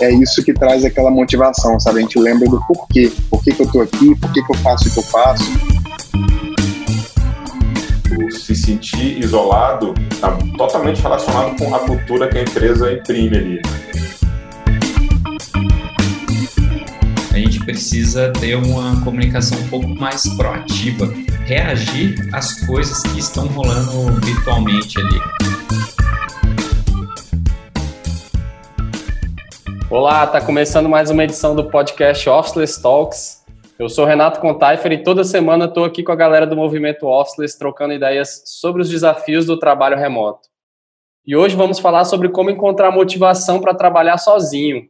é isso que traz aquela motivação, sabe? A gente lembra do porquê, por que, que eu tô aqui, por que, que eu faço o que eu faço. O se sentir isolado está totalmente relacionado com a cultura que a empresa imprime ali. A gente precisa ter uma comunicação um pouco mais proativa, reagir às coisas que estão rolando virtualmente ali. Olá, está começando mais uma edição do podcast Officeless Talks. Eu sou Renato Contaifer e toda semana estou aqui com a galera do movimento Officeless trocando ideias sobre os desafios do trabalho remoto. E hoje vamos falar sobre como encontrar motivação para trabalhar sozinho.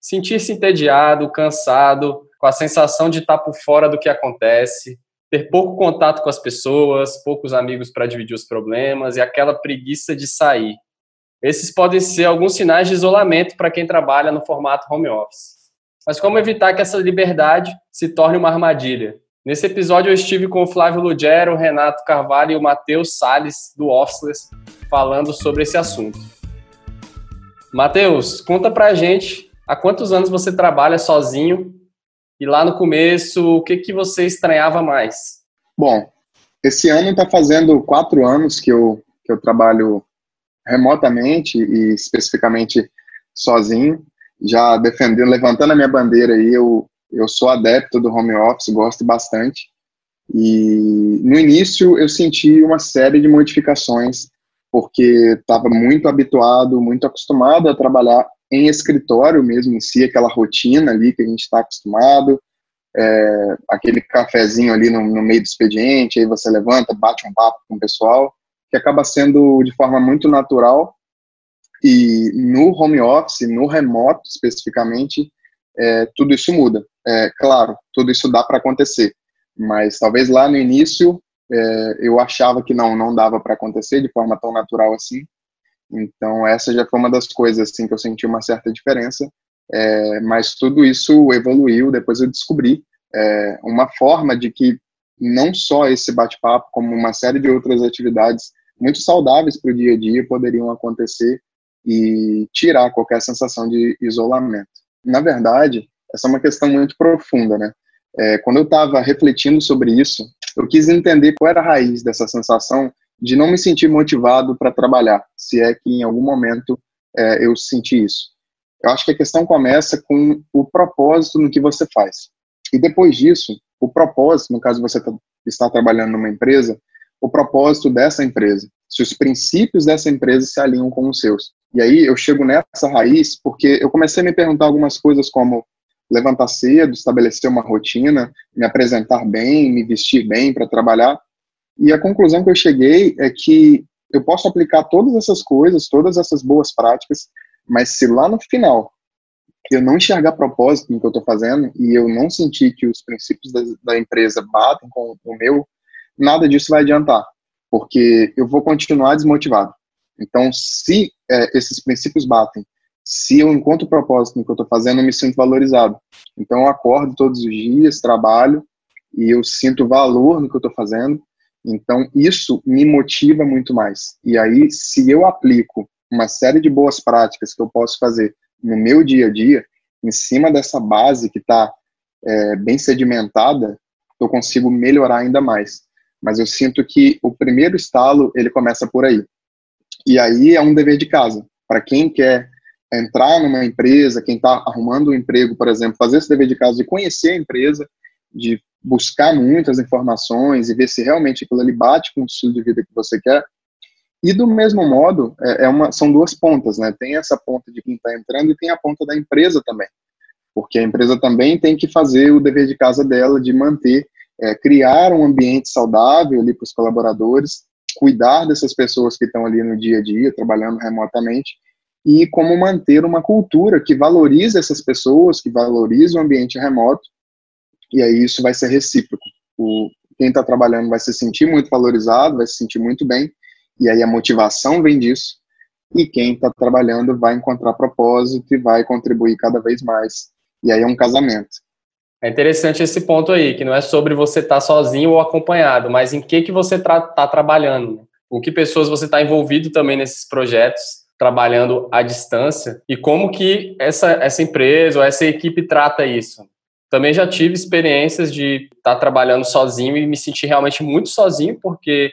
Sentir-se entediado, cansado, com a sensação de estar por fora do que acontece, ter pouco contato com as pessoas, poucos amigos para dividir os problemas e aquela preguiça de sair. Esses podem ser alguns sinais de isolamento para quem trabalha no formato home office. Mas como evitar que essa liberdade se torne uma armadilha? Nesse episódio eu estive com o Flávio Lugero, o Renato Carvalho e o Matheus Sales do Officeless falando sobre esse assunto. Matheus, conta pra gente há quantos anos você trabalha sozinho e lá no começo o que, que você estranhava mais? Bom, esse ano está fazendo quatro anos que eu, que eu trabalho remotamente e especificamente sozinho, já defendendo, levantando a minha bandeira aí, eu, eu sou adepto do home office, gosto bastante. E no início eu senti uma série de modificações, porque estava muito habituado, muito acostumado a trabalhar em escritório mesmo em si, aquela rotina ali que a gente está acostumado, é, aquele cafezinho ali no, no meio do expediente, aí você levanta, bate um papo com o pessoal que acaba sendo de forma muito natural e no home office, no remoto especificamente, é, tudo isso muda. É, claro, tudo isso dá para acontecer, mas talvez lá no início é, eu achava que não, não dava para acontecer de forma tão natural assim. Então essa já foi uma das coisas assim que eu senti uma certa diferença. É, mas tudo isso evoluiu. Depois eu descobri é, uma forma de que não só esse bate-papo, como uma série de outras atividades muito saudáveis para o dia a dia poderiam acontecer e tirar qualquer sensação de isolamento. Na verdade, essa é uma questão muito profunda, né? É, quando eu estava refletindo sobre isso, eu quis entender qual era a raiz dessa sensação de não me sentir motivado para trabalhar, se é que em algum momento é, eu senti isso. Eu acho que a questão começa com o propósito no que você faz. E depois disso, o propósito, no caso você tá, está trabalhando numa empresa, o propósito dessa empresa, se os princípios dessa empresa se alinham com os seus. E aí eu chego nessa raiz porque eu comecei a me perguntar algumas coisas como levantar cedo, estabelecer uma rotina, me apresentar bem, me vestir bem para trabalhar. E a conclusão que eu cheguei é que eu posso aplicar todas essas coisas, todas essas boas práticas, mas se lá no final eu não enxergar propósito no que eu estou fazendo e eu não sentir que os princípios da, da empresa batem com o meu, nada disso vai adiantar, porque eu vou continuar desmotivado. Então, se é, esses princípios batem, se eu encontro propósito no que eu estou fazendo, eu me sinto valorizado. Então, eu acordo todos os dias, trabalho, e eu sinto valor no que eu estou fazendo. Então, isso me motiva muito mais. E aí, se eu aplico uma série de boas práticas que eu posso fazer no meu dia a dia, em cima dessa base que está é, bem sedimentada, eu consigo melhorar ainda mais. Mas eu sinto que o primeiro estalo, ele começa por aí. E aí é um dever de casa. Para quem quer entrar numa empresa, quem está arrumando um emprego, por exemplo, fazer esse dever de casa de conhecer a empresa, de buscar muitas informações e ver se realmente aquilo ali bate com o estilo de vida que você quer. E do mesmo modo, é, é uma, são duas pontas, né? Tem essa ponta de quem está entrando e tem a ponta da empresa também. Porque a empresa também tem que fazer o dever de casa dela de manter é, criar um ambiente saudável ali para os colaboradores, cuidar dessas pessoas que estão ali no dia a dia, trabalhando remotamente, e como manter uma cultura que valorize essas pessoas, que valorize o ambiente remoto, e aí isso vai ser recíproco. O, quem está trabalhando vai se sentir muito valorizado, vai se sentir muito bem, e aí a motivação vem disso, e quem está trabalhando vai encontrar propósito e vai contribuir cada vez mais. E aí é um casamento. É interessante esse ponto aí, que não é sobre você estar tá sozinho ou acompanhado, mas em que, que você está tá trabalhando. Com que pessoas você está envolvido também nesses projetos, trabalhando à distância e como que essa, essa empresa ou essa equipe trata isso. Também já tive experiências de estar tá trabalhando sozinho e me sentir realmente muito sozinho, porque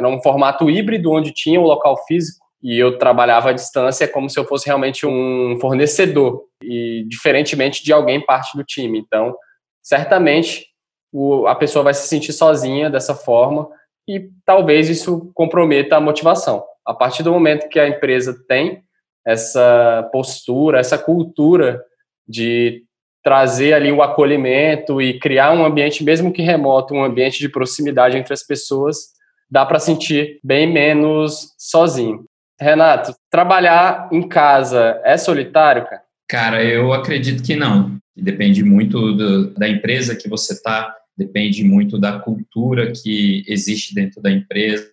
era um formato híbrido onde tinha um local físico e eu trabalhava à distância como se eu fosse realmente um fornecedor e diferentemente de alguém parte do time. Então, certamente o, a pessoa vai se sentir sozinha dessa forma e talvez isso comprometa a motivação. A partir do momento que a empresa tem essa postura, essa cultura de trazer ali o acolhimento e criar um ambiente, mesmo que remoto, um ambiente de proximidade entre as pessoas, dá para sentir bem menos sozinho. Renato, trabalhar em casa é solitário, cara? Cara, eu acredito que não. Depende muito do, da empresa que você está, depende muito da cultura que existe dentro da empresa.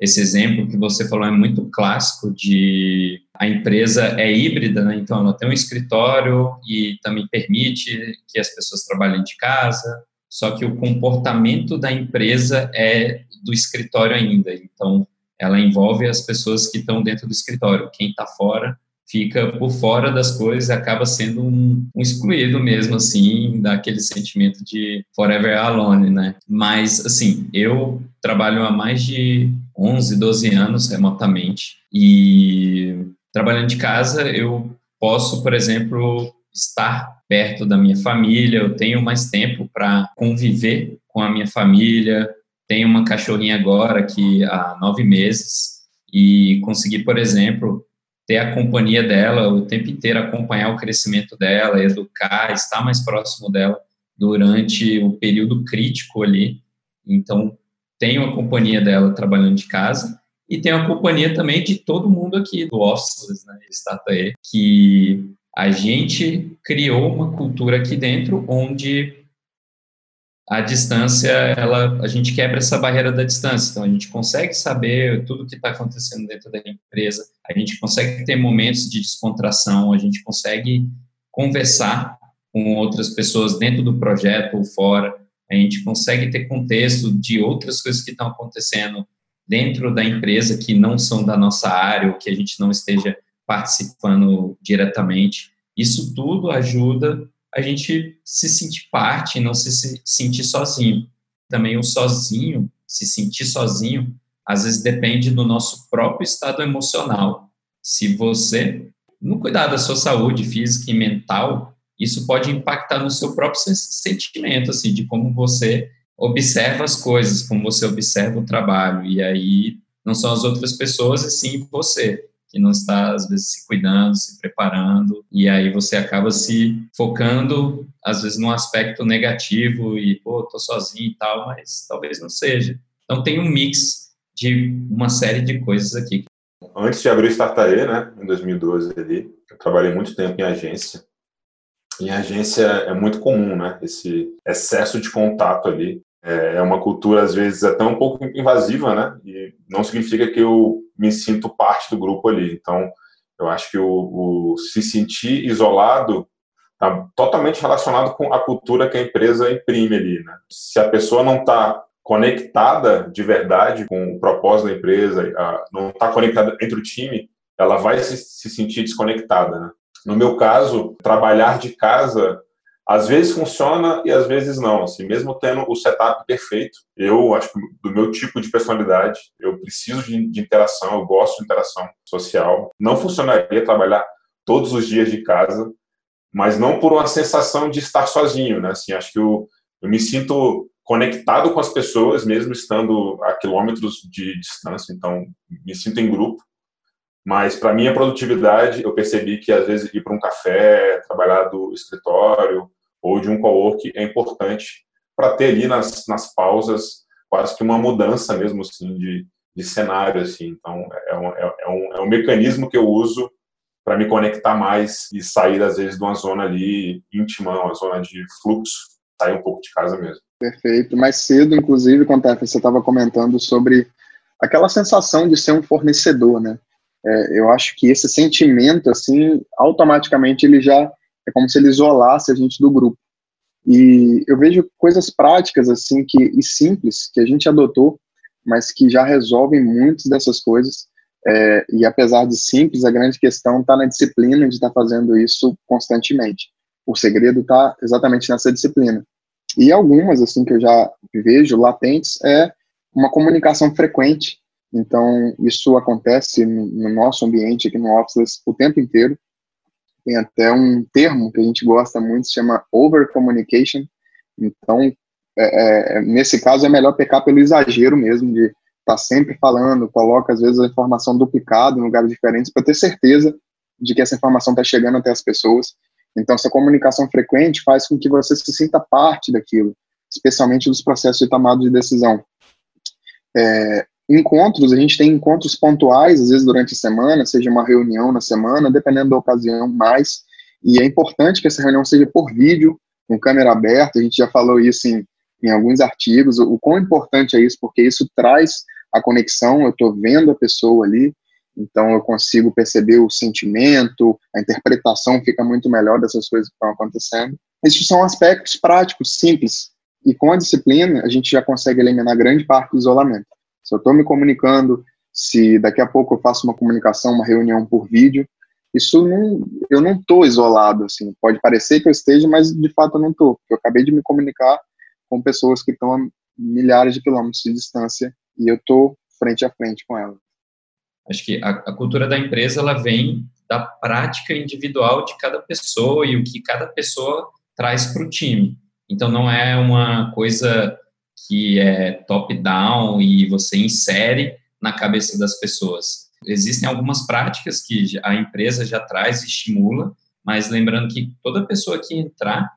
Esse exemplo que você falou é muito clássico de a empresa é híbrida, né? então ela tem um escritório e também permite que as pessoas trabalhem de casa, só que o comportamento da empresa é do escritório ainda, então ela envolve as pessoas que estão dentro do escritório, quem está fora fica por fora das coisas acaba sendo um, um, excluído mesmo, assim, daquele sentimento de forever alone, né? Mas, assim, eu trabalho há mais de 11, 12 anos remotamente e trabalhando de casa eu posso, por exemplo, estar perto da minha família, eu tenho mais tempo para conviver com a minha família, tenho uma cachorrinha agora que há nove meses e consegui, por exemplo, ter a companhia dela o tempo inteiro, acompanhar o crescimento dela, educar, estar mais próximo dela durante o período crítico ali. Então, tenho a companhia dela trabalhando de casa e tenho a companhia também de todo mundo aqui do Office, né, Statae, que a gente criou uma cultura aqui dentro onde a distância, ela, a gente quebra essa barreira da distância. Então, a gente consegue saber tudo o que está acontecendo dentro da empresa, a gente consegue ter momentos de descontração, a gente consegue conversar com outras pessoas dentro do projeto ou fora, a gente consegue ter contexto de outras coisas que estão acontecendo dentro da empresa que não são da nossa área ou que a gente não esteja participando diretamente. Isso tudo ajuda a gente se sentir parte, não se sentir sozinho. Também o sozinho, se sentir sozinho, às vezes depende do nosso próprio estado emocional. Se você não cuidar da sua saúde física e mental, isso pode impactar no seu próprio sentimento, assim, de como você observa as coisas, como você observa o trabalho. E aí não são as outras pessoas, e sim você que não está, às vezes, se cuidando, se preparando, e aí você acaba se focando, às vezes, num aspecto negativo e, pô, tô sozinho e tal, mas talvez não seja. Então, tem um mix de uma série de coisas aqui. Antes de abrir o Startae, né, em 2012 ali, eu trabalhei muito tempo em agência. Em agência é muito comum, né, esse excesso de contato ali é, é uma cultura, às vezes, até um pouco invasiva, né? E não significa que eu me sinto parte do grupo ali. Então, eu acho que o, o se sentir isolado está totalmente relacionado com a cultura que a empresa imprime ali, né? Se a pessoa não está conectada de verdade com o propósito da empresa, não está conectada entre o time, ela vai se, se sentir desconectada, né? No meu caso, trabalhar de casa às vezes funciona e às vezes não. Assim, mesmo tendo o setup perfeito, eu acho que do meu tipo de personalidade, eu preciso de, de interação, eu gosto de interação social. Não funcionaria trabalhar todos os dias de casa, mas não por uma sensação de estar sozinho, né? Assim, acho que eu, eu me sinto conectado com as pessoas, mesmo estando a quilômetros de distância, então me sinto em grupo. Mas para minha produtividade, eu percebi que às vezes ir para um café, trabalhar do escritório, ou de um co-work é importante para ter ali nas, nas pausas quase que uma mudança mesmo assim de, de cenário assim. Então é um, é, é um, é um mecanismo que eu uso para me conectar mais e sair às vezes de uma zona ali íntima uma zona de fluxo sair um pouco de casa mesmo. Perfeito. Mais cedo inclusive quando você estava comentando sobre aquela sensação de ser um fornecedor né? É, eu acho que esse sentimento assim automaticamente ele já é como se ele isolasse a gente do grupo. E eu vejo coisas práticas assim que e simples que a gente adotou, mas que já resolvem muitas dessas coisas. É, e apesar de simples, a grande questão está na disciplina de estar tá fazendo isso constantemente. O segredo está exatamente nessa disciplina. E algumas, assim, que eu já vejo latentes, é uma comunicação frequente. Então, isso acontece no, no nosso ambiente aqui no Office o tempo inteiro. Tem até um termo que a gente gosta muito, se chama over communication. Então, é, é, nesse caso, é melhor pecar pelo exagero mesmo, de estar tá sempre falando, coloca às vezes a informação duplicada em lugares diferentes, para ter certeza de que essa informação está chegando até as pessoas. Então, essa comunicação frequente faz com que você se sinta parte daquilo, especialmente dos processos de tomada de decisão. É, encontros, a gente tem encontros pontuais, às vezes durante a semana, seja uma reunião na semana, dependendo da ocasião, mais. E é importante que essa reunião seja por vídeo, com câmera aberta, a gente já falou isso em, em alguns artigos, o, quão importante é isso, porque isso traz a conexão, eu estou vendo a pessoa ali, então eu consigo perceber o sentimento, a interpretação fica muito melhor dessas coisas que estão acontecendo. Esses são aspectos práticos, simples, e com a disciplina a gente já consegue eliminar grande parte do isolamento. Se eu estou me comunicando, se daqui a pouco eu faço uma comunicação, uma reunião por vídeo, isso não, eu não estou isolado, assim, pode parecer que eu esteja, mas de fato eu não estou, porque eu acabei de me comunicar com pessoas que estão a milhares de quilômetros de distância e eu estou frente a frente com elas. Acho que a, a, cultura da empresa ela vem da prática individual de cada pessoa e o que cada pessoa traz para o time. Então não é uma coisa que é top-down e você insere na cabeça das pessoas. Existem algumas práticas que a empresa já traz e estimula, mas lembrando que toda pessoa que entrar,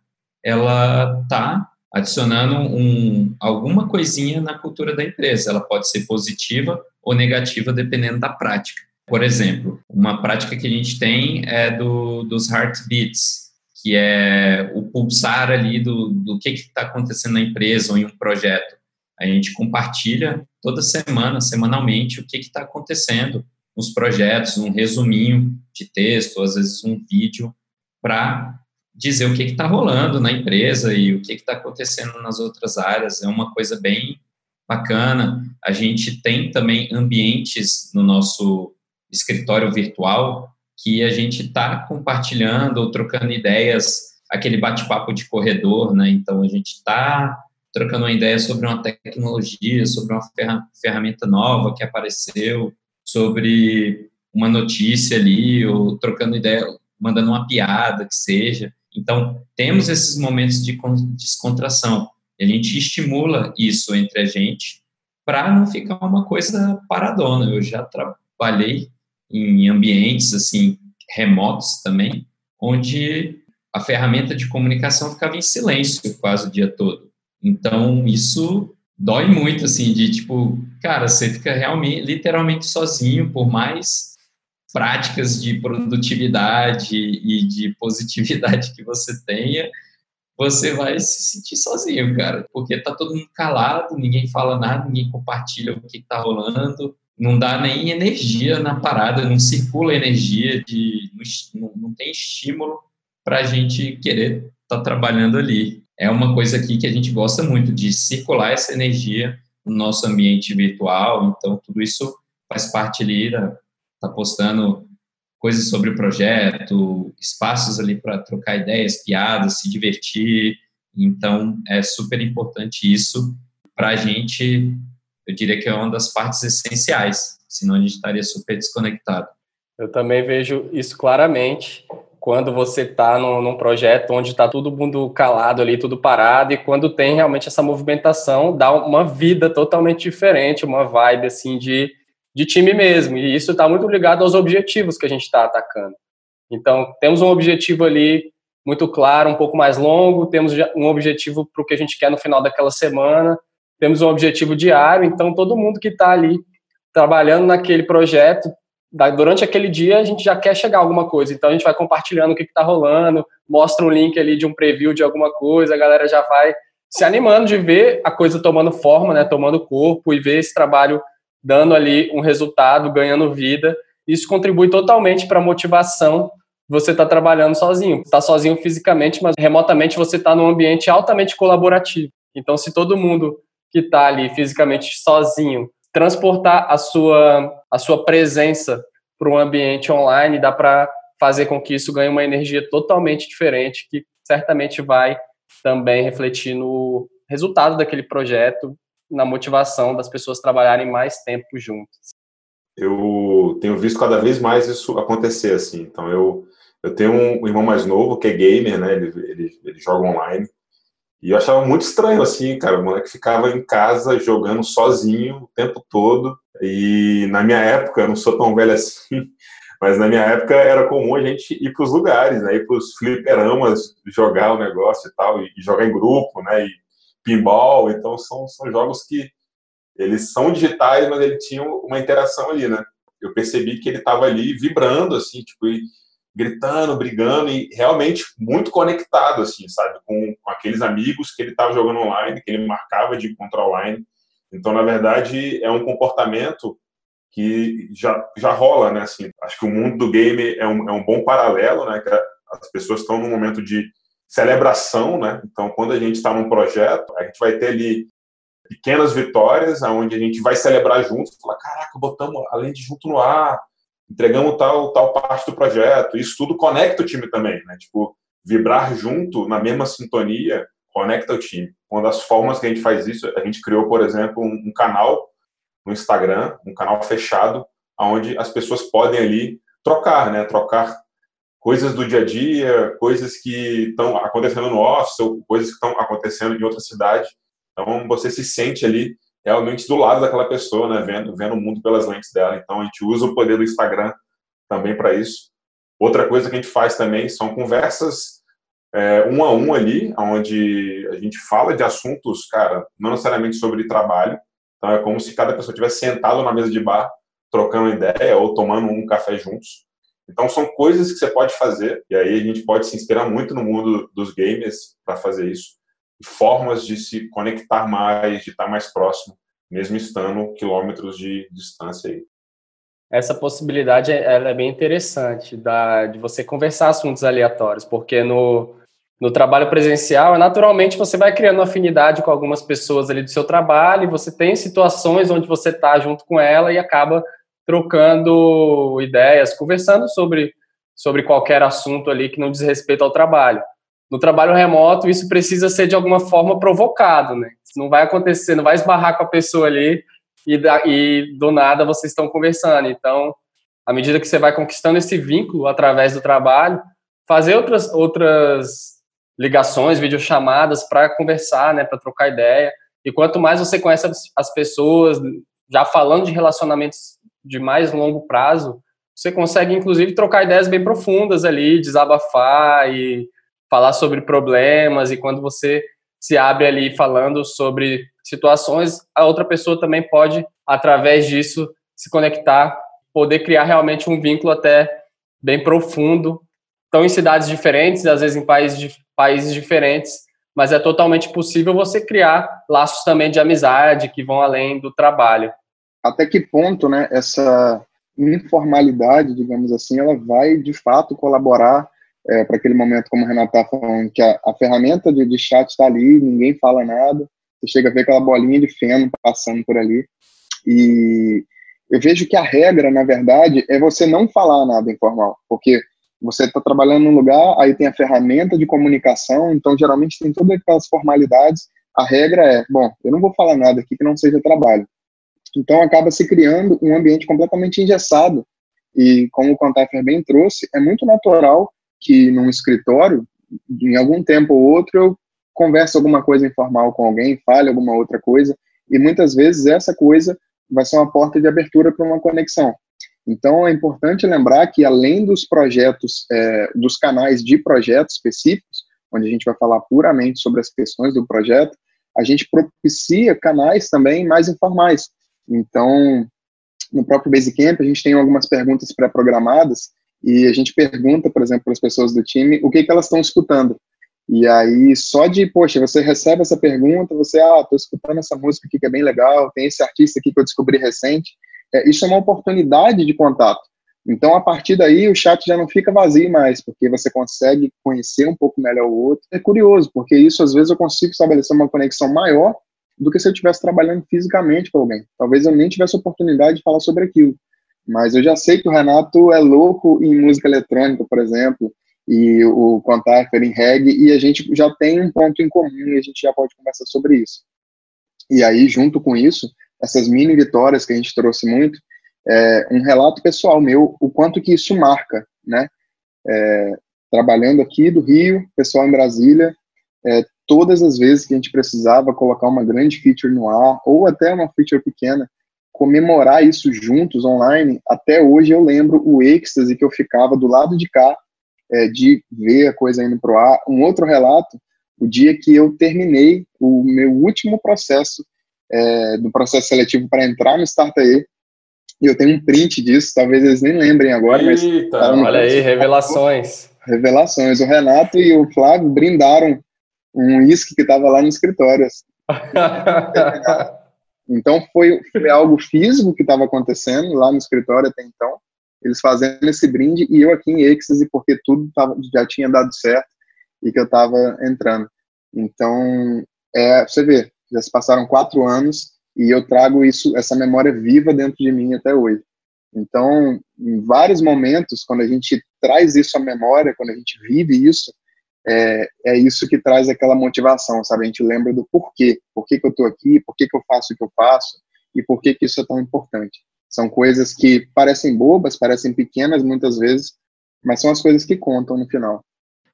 ela está adicionando um, alguma coisinha na cultura da empresa. Ela pode ser positiva ou negativa, dependendo da prática. Por exemplo, uma prática que a gente tem é do, dos heartbeats, que é o pulsar ali do, do que está acontecendo na empresa ou em um projeto. A gente compartilha toda semana, semanalmente, o que está acontecendo nos projetos, um resuminho de texto, às vezes um vídeo, para dizer o que está rolando na empresa e o que está acontecendo nas outras áreas. É uma coisa bem bacana. A gente tem também ambientes no nosso escritório virtual que a gente está compartilhando ou trocando ideias, aquele bate-papo de corredor, né? Então a gente está trocando uma ideia sobre uma tecnologia, sobre uma ferramenta nova que apareceu, sobre uma notícia ali, ou trocando ideia, mandando uma piada que seja. Então, temos esses momentos de descontração. A gente estimula isso entre a gente para não ficar uma coisa paradona. Eu já trabalhei em ambientes assim remotos também, onde a ferramenta de comunicação ficava em silêncio quase o dia todo. Então, isso dói muito, assim, de tipo, cara, você fica realmente, literalmente sozinho, por mais práticas de produtividade e de positividade que você tenha, você vai se sentir sozinho, cara, porque tá todo mundo calado, ninguém fala nada, ninguém compartilha o que tá rolando, não dá nem energia na parada, não circula energia, de, não, não tem estímulo para a gente querer estar tá trabalhando ali. É uma coisa aqui que a gente gosta muito de circular essa energia no nosso ambiente virtual, então tudo isso faz parte ali da, tá postando coisas sobre o projeto, espaços ali para trocar ideias, piadas, se divertir. Então, é super importante isso para a gente. Eu diria que é uma das partes essenciais, senão a gente estaria super desconectado. Eu também vejo isso claramente quando você está num, num, projeto onde está todo mundo calado ali, tudo parado, e quando tem realmente essa movimentação, dá uma vida totalmente diferente, uma vibe assim de de time mesmo. E isso está muito ligado aos objetivos que a gente está atacando. Então, temos um objetivo ali muito claro, um pouco mais longo, temos um objetivo para o que a gente quer no final daquela semana, temos um objetivo diário, então todo mundo que está ali trabalhando naquele projeto, durante aquele dia a gente já quer chegar a alguma coisa, então a gente vai compartilhando o que está rolando, mostra um link ali de um preview de alguma coisa, a galera já vai se animando de ver a coisa tomando forma, né, tomando corpo e ver esse trabalho dando ali um resultado, ganhando vida. Isso contribui totalmente para a motivação você está trabalhando sozinho. Está sozinho fisicamente, mas remotamente você está num ambiente altamente colaborativo. Então, se todo mundo que está ali fisicamente sozinho transportar a sua a sua presença para um ambiente online, dá para fazer com que isso ganhe uma energia totalmente diferente, que certamente vai também refletir no resultado daquele projeto, na motivação das pessoas trabalharem mais tempo juntas. Eu tenho visto cada vez mais isso acontecer assim. Então eu eu tenho um irmão mais novo que é gamer, né? Ele, ele, ele joga online. E eu achava muito estranho, assim, cara. O moleque ficava em casa jogando sozinho o tempo todo. E na minha época, eu não sou tão velho assim, mas na minha época era comum a gente ir para os lugares, né? Ir para os fliperamas, jogar o negócio e tal, e jogar em grupo, né? E pinball. Então são, são jogos que eles são digitais, mas ele tinha uma interação ali, né? Eu percebi que ele estava ali vibrando, assim, tipo, e gritando, brigando e realmente muito conectado, assim, sabe, com, com aqueles amigos que ele estava jogando online, que ele marcava de encontrar online. Então, na verdade, é um comportamento que já, já rola, né, assim. Acho que o mundo do game é um, é um bom paralelo, né, que as pessoas estão num momento de celebração, né, então quando a gente está num projeto, a gente vai ter ali pequenas vitórias, aonde a gente vai celebrar juntos, falar, caraca, botamos além de junto no ar, entregamos tal, tal parte do projeto. Isso tudo conecta o time também, né? Tipo, vibrar junto, na mesma sintonia, conecta o time. Uma das formas que a gente faz isso, a gente criou, por exemplo, um, um canal no Instagram, um canal fechado, onde as pessoas podem ali trocar, né? Trocar coisas do dia a dia, coisas que estão acontecendo no office, ou coisas que estão acontecendo em outra cidade. Então, você se sente ali realmente do lado daquela pessoa, né, vendo, vendo o mundo pelas lentes dela. Então a gente usa o poder do Instagram também para isso. Outra coisa que a gente faz também são conversas é, um a um ali, onde a gente fala de assuntos, cara, não necessariamente sobre trabalho. Então é como se cada pessoa tivesse sentado na mesa de bar, trocando ideia ou tomando um café juntos. Então são coisas que você pode fazer e aí a gente pode se inspirar muito no mundo dos games para fazer isso formas de se conectar mais, de estar mais próximo, mesmo estando quilômetros de distância aí. Essa possibilidade ela é bem interessante, da, de você conversar assuntos aleatórios, porque no, no trabalho presencial, naturalmente você vai criando afinidade com algumas pessoas ali do seu trabalho, e você tem situações onde você está junto com ela e acaba trocando ideias, conversando sobre, sobre qualquer assunto ali que não diz respeito ao trabalho no trabalho remoto isso precisa ser de alguma forma provocado, né? Isso não vai acontecer, não vai esbarrar com a pessoa ali e, da, e do nada vocês estão conversando. Então, à medida que você vai conquistando esse vínculo através do trabalho, fazer outras outras ligações, videochamadas para conversar, né, para trocar ideia. E quanto mais você conhece as, as pessoas, já falando de relacionamentos de mais longo prazo, você consegue inclusive trocar ideias bem profundas ali, desabafar e falar sobre problemas e quando você se abre ali falando sobre situações, a outra pessoa também pode, através disso, se conectar, poder criar realmente um vínculo até bem profundo. Estão em cidades diferentes, às vezes em países, países diferentes, mas é totalmente possível você criar laços também de amizade que vão além do trabalho. Até que ponto, né, essa informalidade, digamos assim, ela vai de fato colaborar é, para aquele momento, como o Renato está falando, que a, a ferramenta de, de chat está ali, ninguém fala nada, você chega a ver aquela bolinha de feno passando por ali. E eu vejo que a regra, na verdade, é você não falar nada informal, porque você está trabalhando num lugar, aí tem a ferramenta de comunicação, então geralmente tem todas aquelas formalidades. A regra é, bom, eu não vou falar nada aqui que não seja trabalho. Então acaba se criando um ambiente completamente engessado. E como o Contaifer bem trouxe, é muito natural que num escritório, em algum tempo ou outro, eu converso alguma coisa informal com alguém, fale alguma outra coisa, e muitas vezes essa coisa vai ser uma porta de abertura para uma conexão. Então, é importante lembrar que, além dos projetos, é, dos canais de projetos específicos, onde a gente vai falar puramente sobre as questões do projeto, a gente propicia canais também mais informais. Então, no próprio Basecamp, a gente tem algumas perguntas pré-programadas e a gente pergunta, por exemplo, para as pessoas do time o que, que elas estão escutando. E aí, só de, poxa, você recebe essa pergunta, você, ah, estou escutando essa música aqui que é bem legal, tem esse artista aqui que eu descobri recente. É, isso é uma oportunidade de contato. Então, a partir daí, o chat já não fica vazio mais, porque você consegue conhecer um pouco melhor o outro. É curioso, porque isso, às vezes, eu consigo estabelecer uma conexão maior do que se eu estivesse trabalhando fisicamente com alguém. Talvez eu nem tivesse oportunidade de falar sobre aquilo. Mas eu já sei que o Renato é louco em música eletrônica, por exemplo, e o Contactor em reggae, e a gente já tem um ponto em comum e a gente já pode conversar sobre isso. E aí, junto com isso, essas mini vitórias que a gente trouxe muito, é, um relato pessoal meu, o quanto que isso marca, né? É, trabalhando aqui do Rio, pessoal em Brasília, é, todas as vezes que a gente precisava colocar uma grande feature no ar, ou até uma feature pequena, comemorar isso juntos online, até hoje eu lembro o êxtase que eu ficava do lado de cá, é, de ver a coisa indo para o ar. Um outro relato, o dia que eu terminei o meu último processo, é, do processo seletivo para entrar no Startae, e eu tenho um print disso, talvez eles nem lembrem agora, Eita, mas... olha aí, revelações. Revelações. O Renato e o Flávio brindaram um uísque que estava lá no escritório. Assim. então foi, foi algo físico que estava acontecendo lá no escritório até então. Eles fazendo esse brinde e eu aqui em êxtase porque tudo tava, já tinha dado certo e que eu estava entrando. Então, é, você vê, já se passaram quatro anos e eu trago isso, essa memória viva dentro de mim até hoje. Então, em vários momentos, quando a gente traz isso à memória, quando a gente vive isso, é, é isso que traz aquela motivação, sabe? A gente lembra do porquê, por que, que eu estou aqui, por que, que eu faço o que eu faço e por que, que isso é tão importante. São coisas que parecem bobas, parecem pequenas muitas vezes, mas são as coisas que contam no final.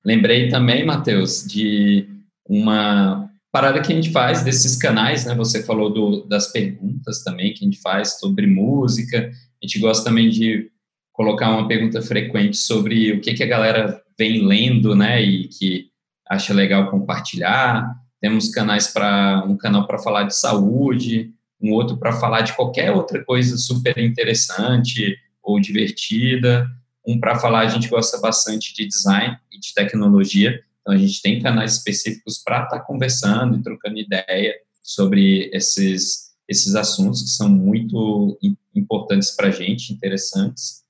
Lembrei também, Matheus, de uma parada que a gente faz desses canais, né? Você falou do, das perguntas também que a gente faz sobre música. A gente gosta também de colocar uma pergunta frequente sobre o que, que a galera vem lendo, né? E que acha legal compartilhar. Temos canais para um canal para falar de saúde, um outro para falar de qualquer outra coisa super interessante ou divertida, um para falar a gente gosta bastante de design e de tecnologia. Então, a gente tem canais específicos para estar tá conversando e trocando ideia sobre esses, esses assuntos que são muito importantes para a gente, interessantes.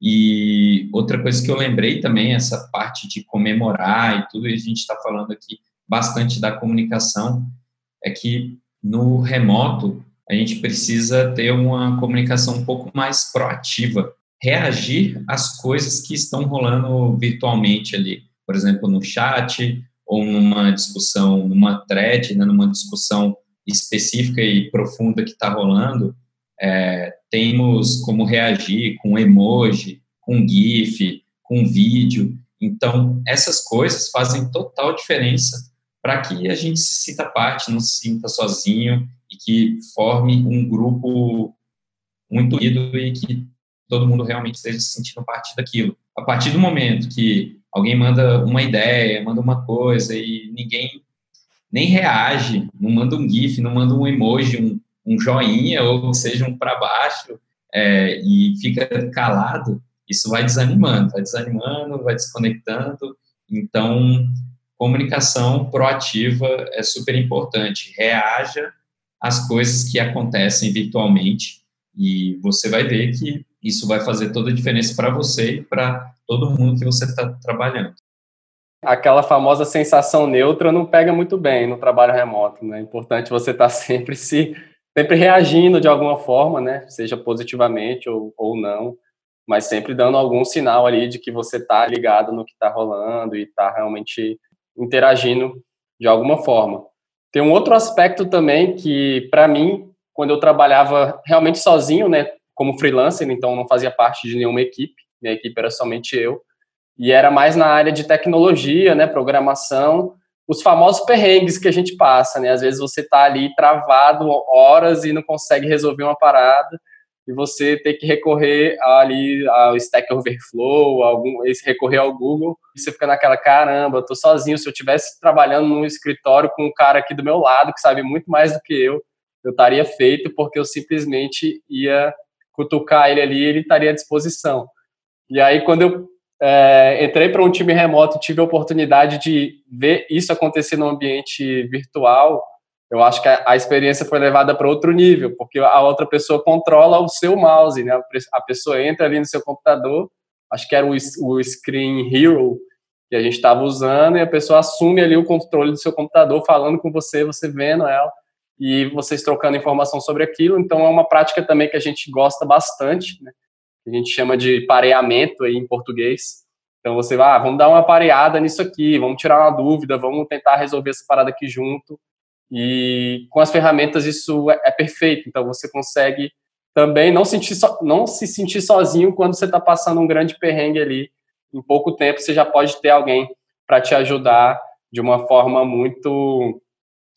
E outra coisa que eu lembrei também, essa parte de comemorar e tudo, e a gente está falando aqui bastante da comunicação, é que no remoto a gente precisa ter uma comunicação um pouco mais proativa, reagir às coisas que estão rolando virtualmente ali. Por exemplo, no chat ou numa discussão, numa thread, né, numa discussão específica e profunda que está rolando, é, temos como reagir com emoji, com GIF, com vídeo. Então, essas coisas fazem total diferença para que a gente se sinta parte, não se sinta sozinho e que forme um grupo muito unido e que todo mundo realmente esteja se sentindo parte daquilo. A partir do momento que alguém manda uma ideia, manda uma coisa e ninguém nem reage, não manda um GIF, não manda um emoji, um, um joinha ou seja um para baixo é, e fica calado, isso vai desanimando, vai desanimando, vai desconectando. Então, comunicação proativa é super importante. Reaja às coisas que acontecem virtualmente e você vai ver que isso vai fazer toda a diferença para você e para todo mundo que você está trabalhando. Aquela famosa sensação neutra não pega muito bem no trabalho remoto, né? É importante você estar tá sempre se sempre reagindo de alguma forma, né? Seja positivamente ou, ou não, mas sempre dando algum sinal ali de que você está ligado no que está rolando e está realmente interagindo de alguma forma. Tem um outro aspecto também que, para mim, quando eu trabalhava realmente sozinho, né, como freelancer, então não fazia parte de nenhuma equipe, minha equipe era somente eu, e era mais na área de tecnologia, né, programação, os famosos perrengues que a gente passa, né, às vezes você está ali travado horas e não consegue resolver uma parada, e você tem que recorrer ali ao Stack Overflow, algum, recorrer ao Google, e você fica naquela, caramba, eu tô sozinho, se eu estivesse trabalhando num escritório com um cara aqui do meu lado, que sabe muito mais do que eu, eu estaria feito porque eu simplesmente ia cutucar ele ali, ele estaria à disposição. E aí, quando eu é, entrei para um time remoto, tive a oportunidade de ver isso acontecer no ambiente virtual, eu acho que a, a experiência foi levada para outro nível, porque a outra pessoa controla o seu mouse, né? A pessoa entra ali no seu computador, acho que era o, o Screen Hero que a gente estava usando, e a pessoa assume ali o controle do seu computador, falando com você, você vendo ela e vocês trocando informação sobre aquilo. Então, é uma prática também que a gente gosta bastante, né? A gente chama de pareamento aí em português. Então você vai, ah, vamos dar uma pareada nisso aqui, vamos tirar uma dúvida, vamos tentar resolver essa parada aqui junto. E com as ferramentas isso é, é perfeito. Então você consegue também não, sentir so, não se sentir sozinho quando você está passando um grande perrengue ali. Em pouco tempo você já pode ter alguém para te ajudar de uma forma muito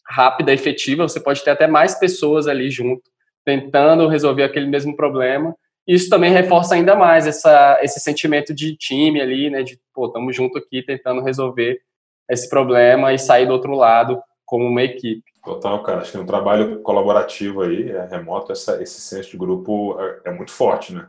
rápida, efetiva. Você pode ter até mais pessoas ali junto tentando resolver aquele mesmo problema. Isso também reforça ainda mais essa, esse sentimento de time ali, né? De, pô, estamos junto aqui tentando resolver esse problema e sair do outro lado como uma equipe. Total, cara. Acho que um trabalho colaborativo aí, é remoto, essa, esse senso de grupo é, é muito forte, né?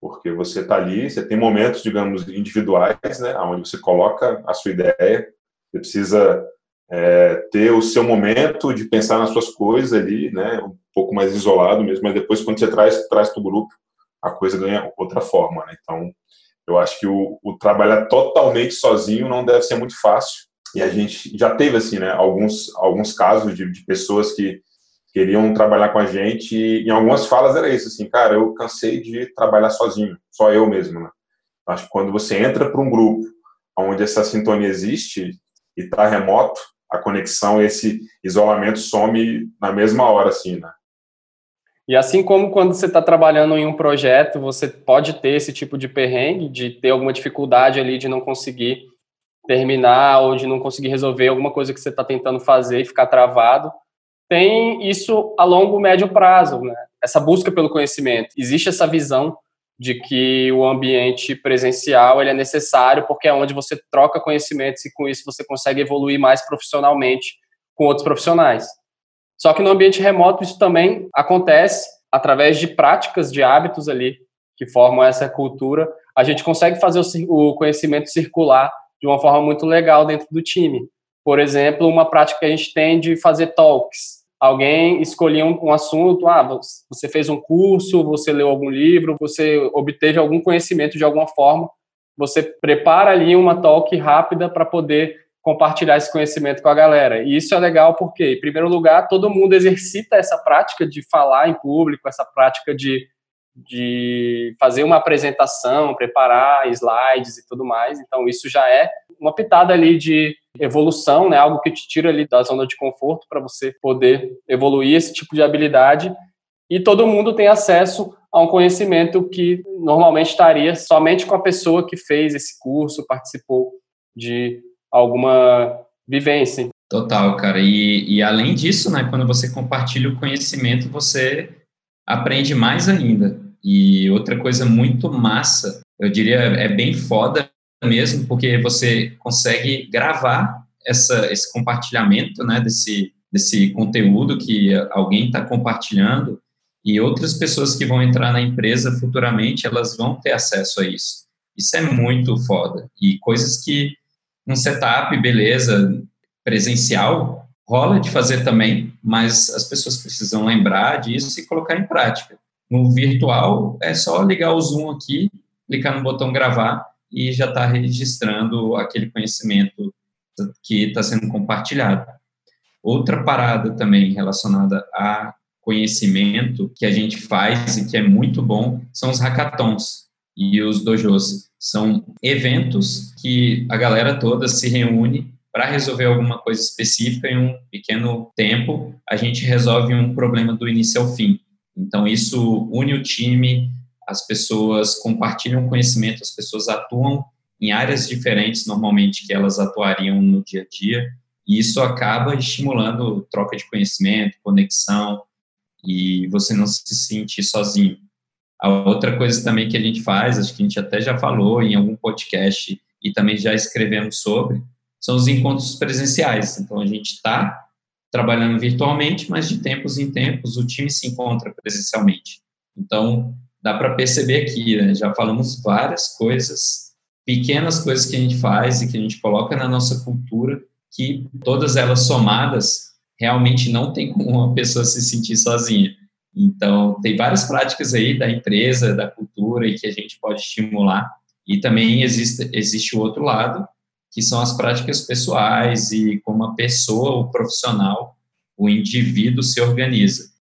Porque você está ali, você tem momentos, digamos, individuais, né? Onde você coloca a sua ideia, você precisa é, ter o seu momento de pensar nas suas coisas ali, né? Um pouco mais isolado mesmo, mas depois quando você traz traz para o grupo, a coisa ganha outra forma, né? Então, eu acho que o, o trabalhar totalmente sozinho não deve ser muito fácil e a gente já teve, assim, né, alguns, alguns casos de, de pessoas que queriam trabalhar com a gente e em algumas falas era isso, assim, cara, eu cansei de trabalhar sozinho, só eu mesmo, né? Acho que quando você entra para um grupo onde essa sintonia existe e está remoto, a conexão, esse isolamento some na mesma hora, assim, né? E assim como quando você está trabalhando em um projeto, você pode ter esse tipo de perrengue, de ter alguma dificuldade ali de não conseguir terminar ou de não conseguir resolver alguma coisa que você está tentando fazer e ficar travado, tem isso a longo, médio prazo, né? Essa busca pelo conhecimento. Existe essa visão de que o ambiente presencial ele é necessário porque é onde você troca conhecimentos e com isso você consegue evoluir mais profissionalmente com outros profissionais. Só que no ambiente remoto isso também acontece através de práticas, de hábitos ali que formam essa cultura. A gente consegue fazer o conhecimento circular de uma forma muito legal dentro do time. Por exemplo, uma prática que a gente tem de fazer talks. Alguém escolhia um, um, assunto, ah, você fez um curso, você leu algum livro, você obteve algum conhecimento de alguma forma, você prepara ali uma talk rápida para poder compartilhar esse conhecimento com a galera. E isso é legal porque, em primeiro lugar, todo mundo exercita essa prática de falar em público, essa prática de de fazer uma apresentação, preparar slides e tudo mais. Então, isso já é uma pitada ali de evolução, né? Algo que te tira ali da zona de conforto para você poder evoluir esse tipo de habilidade. E todo mundo tem acesso a um conhecimento que normalmente estaria somente com a pessoa que fez esse curso, participou de alguma vivência. Total, cara. E, e além disso, né, quando você compartilha o conhecimento, você aprende mais ainda. E outra coisa muito massa, eu diria, é bem foda mesmo, porque você consegue gravar essa, esse compartilhamento, né, desse, desse conteúdo que alguém está compartilhando e outras pessoas que vão entrar na empresa futuramente, elas vão ter acesso a isso. Isso é muito foda. E coisas que um setup, beleza, presencial, rola de fazer também, mas as pessoas precisam lembrar disso e colocar em prática. No virtual, é só ligar o Zoom aqui, clicar no botão gravar e já está registrando aquele conhecimento que está sendo compartilhado. Outra parada também relacionada a conhecimento que a gente faz e que é muito bom são os hackathons e os dojos. São eventos que a galera toda se reúne para resolver alguma coisa específica em um pequeno tempo. A gente resolve um problema do início ao fim. Então, isso une o time, as pessoas compartilham conhecimento, as pessoas atuam em áreas diferentes, normalmente, que elas atuariam no dia a dia, e isso acaba estimulando troca de conhecimento, conexão, e você não se sentir sozinho. A outra coisa também que a gente faz, acho que a gente até já falou em algum podcast e também já escrevemos sobre, são os encontros presenciais. Então, a gente está trabalhando virtualmente, mas de tempos em tempos o time se encontra presencialmente. Então, dá para perceber aqui, né? já falamos várias coisas, pequenas coisas que a gente faz e que a gente coloca na nossa cultura, que todas elas somadas realmente não tem como uma pessoa se sentir sozinha. Então, tem várias práticas aí da empresa, da cultura e que a gente pode estimular. E também existe, existe o outro lado, que são as práticas pessoais e como a pessoa, o profissional, o indivíduo se organiza.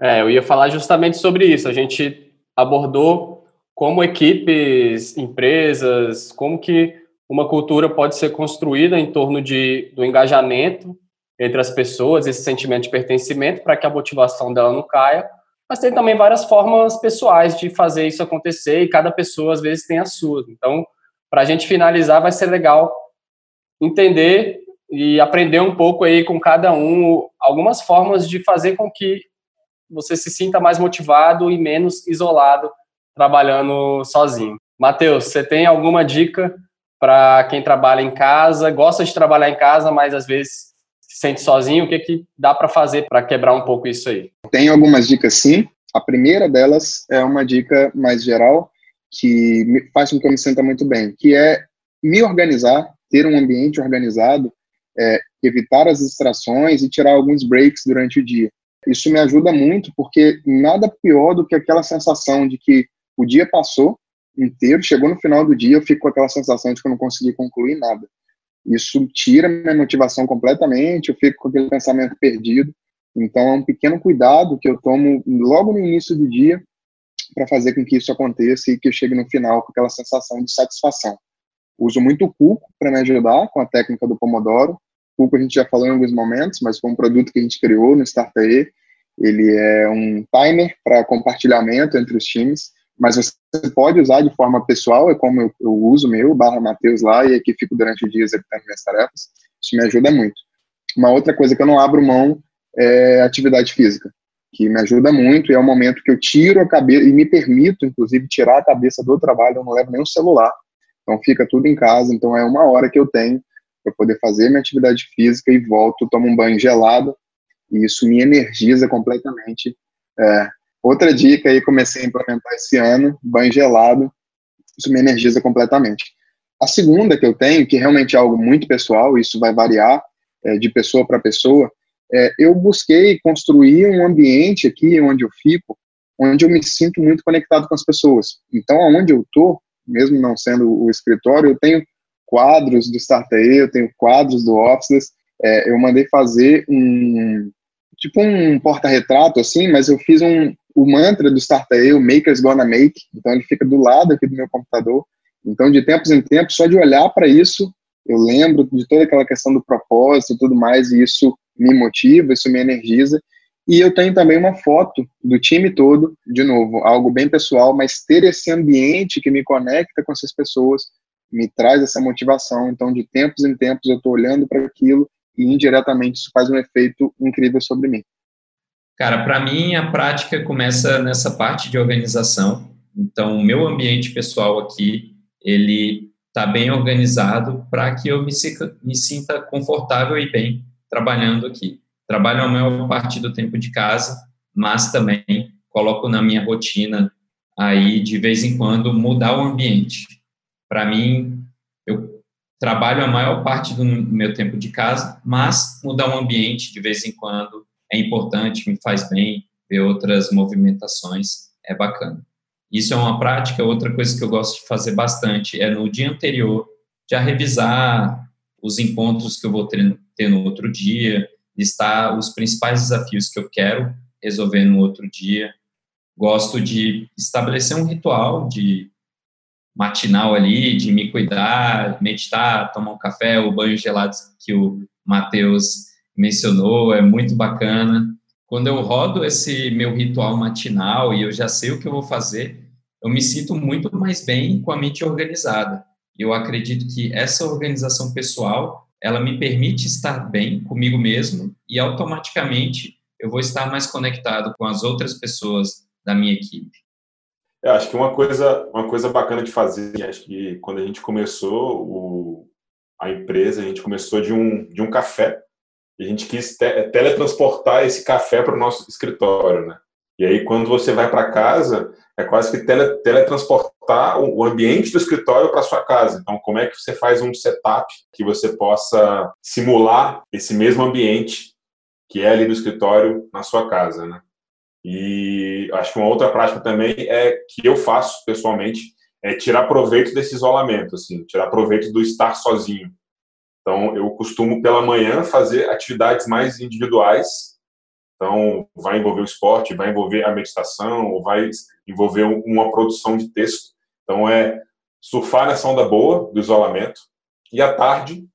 É, eu ia falar justamente sobre isso. A gente abordou como equipes, empresas, como que uma cultura pode ser construída em torno de, do engajamento entre as pessoas, esse sentimento de pertencimento, para que a motivação dela não caia. Mas tem também várias formas pessoais de fazer isso acontecer e cada pessoa, às vezes, tem a sua. Então, para a gente finalizar, vai ser legal entender e aprender um pouco aí com cada um algumas formas de fazer com que você se sinta mais motivado e menos isolado trabalhando sozinho. Matheus, você tem alguma dica para quem trabalha em casa, gosta de trabalhar em casa, mas às vezes se sente sozinho? O que, que dá para fazer para quebrar um pouco isso aí? Tem algumas dicas sim. A primeira delas é uma dica mais geral que faz com que eu me sinta muito bem, que é me organizar, ter um ambiente organizado, é, evitar as distrações e tirar alguns breaks durante o dia. Isso me ajuda muito porque nada pior do que aquela sensação de que o dia passou inteiro, chegou no final do dia, eu fico com aquela sensação de que eu não consegui concluir nada. Isso tira minha motivação completamente, eu fico com aquele pensamento perdido. Então, é um pequeno cuidado que eu tomo logo no início do dia para fazer com que isso aconteça e que eu chegue no final com aquela sensação de satisfação. Uso muito o Cuco para me ajudar com a técnica do Pomodoro. O Cuco a gente já falou em alguns momentos, mas foi um produto que a gente criou no Startae. Ele é um timer para compartilhamento entre os times mas você pode usar de forma pessoal, é como eu, eu uso meu, barra Mateus lá, e aqui fico durante o dia executando minhas tarefas. Isso me ajuda muito. Uma outra coisa que eu não abro mão é atividade física, que me ajuda muito, e é o momento que eu tiro a cabeça, e me permito, inclusive, tirar a cabeça do trabalho, eu não levo nem o celular, então fica tudo em casa, então é uma hora que eu tenho para poder fazer minha atividade física e volto, tomo um banho gelado, e isso me energiza completamente é, Outra dica aí, comecei a implementar esse ano, banho gelado, isso me energiza completamente. A segunda que eu tenho, que realmente é algo muito pessoal, isso vai variar é, de pessoa para pessoa, é, eu busquei construir um ambiente aqui onde eu fico, onde eu me sinto muito conectado com as pessoas. Então, aonde eu tô, mesmo não sendo o escritório, eu tenho quadros do Startup, eu tenho quadros do Officeless, é, eu mandei fazer um tipo um porta-retrato assim, mas eu fiz um, o mantra do Startup, o Maker's Gonna Make, então ele fica do lado aqui do meu computador. Então, de tempos em tempos, só de olhar para isso, eu lembro de toda aquela questão do propósito e tudo mais, e isso me motiva, isso me energiza. E eu tenho também uma foto do time todo, de novo, algo bem pessoal, mas ter esse ambiente que me conecta com essas pessoas me traz essa motivação. Então, de tempos em tempos, eu estou olhando para aquilo e indiretamente isso faz um efeito incrível sobre mim. Cara, para mim a prática começa nessa parte de organização. Então, o meu ambiente pessoal aqui, ele está bem organizado para que eu me, me sinta confortável e bem trabalhando aqui. Trabalho a maior parte do tempo de casa, mas também coloco na minha rotina aí de vez em quando mudar o ambiente. Para mim, eu trabalho a maior parte do meu tempo de casa, mas mudar o ambiente de vez em quando é importante, me faz bem, ver outras movimentações é bacana. Isso é uma prática, outra coisa que eu gosto de fazer bastante é no dia anterior já revisar os encontros que eu vou ter, no outro dia, listar os principais desafios que eu quero resolver no outro dia. Gosto de estabelecer um ritual de matinal ali, de me cuidar, meditar, tomar um café, o banho gelado que o Matheus mencionou, é muito bacana. Quando eu rodo esse meu ritual matinal e eu já sei o que eu vou fazer, eu me sinto muito mais bem com a mente organizada. Eu acredito que essa organização pessoal, ela me permite estar bem comigo mesmo e automaticamente eu vou estar mais conectado com as outras pessoas da minha equipe. Eu acho que uma coisa, uma coisa bacana de fazer, acho que quando a gente começou o, a empresa, a gente começou de um, de um café a gente quis te teletransportar esse café para o nosso escritório, né? E aí, quando você vai para casa, é quase que tele teletransportar o ambiente do escritório para sua casa. Então, como é que você faz um setup que você possa simular esse mesmo ambiente que é ali do escritório na sua casa, né? E acho que uma outra prática também é que eu faço pessoalmente é tirar proveito desse isolamento, assim, tirar proveito do estar sozinho. Então, eu costumo pela manhã fazer atividades mais individuais Então, vai envolver o esporte, vai envolver a meditação, ou vai envolver uma produção de texto. Então, é surfar nessa onda boa do isolamento e, à tarde,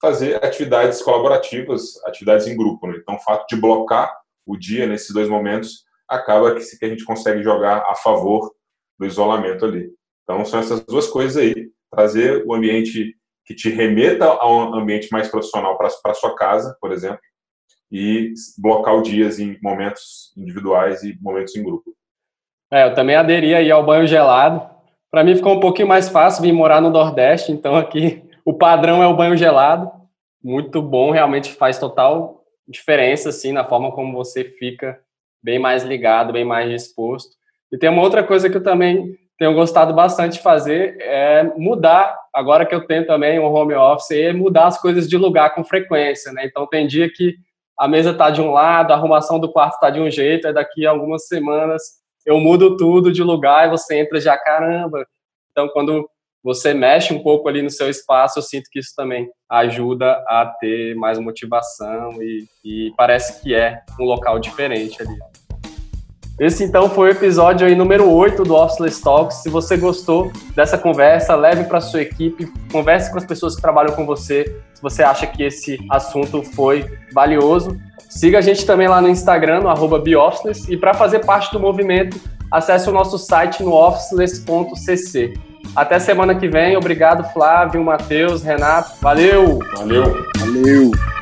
fazer atividades colaborativas, atividades em grupo. Né? Então, o fato de blocar o dia nesses dois momentos acaba que, a gente consegue jogar a favor do isolamento ali. Então, são essas duas coisas aí. Trazer o ambiente que te remeta a um ambiente mais profissional para sua casa, por exemplo, e blocar dias em momentos individuais e momentos em grupo. É, eu também aderi aí ao banho gelado. Para mim ficou um pouquinho mais fácil vir morar no Nordeste, então aqui o padrão é o banho gelado. Muito bom, realmente faz total diferença assim na forma como você fica bem mais ligado, bem mais disposto. E tem uma outra coisa que eu também tenho gostado bastante de fazer é mudar, agora que eu tenho também um home office, é mudar as coisas de lugar com frequência, né? Então tem dia que a mesa está de um lado, a arrumação do quarto está de um jeito, aí daqui a algumas semanas eu mudo tudo de lugar e você entra já, caramba. Então, quando você mexe um pouco ali no seu espaço, eu sinto que isso também ajuda a ter mais motivação e, e parece que é um local diferente ali. Esse então foi o episódio aí número 8 do Officeless Talks. Se você gostou dessa conversa, leve para sua equipe, converse com as pessoas que trabalham com você. Se você acha que esse assunto foi valioso, siga a gente também lá no Instagram, no arroba e para fazer parte do movimento, acesse o nosso site no officeless.cc. Até semana que vem. Obrigado, Flávio, Matheus, Renato. Valeu! Valeu! Valeu!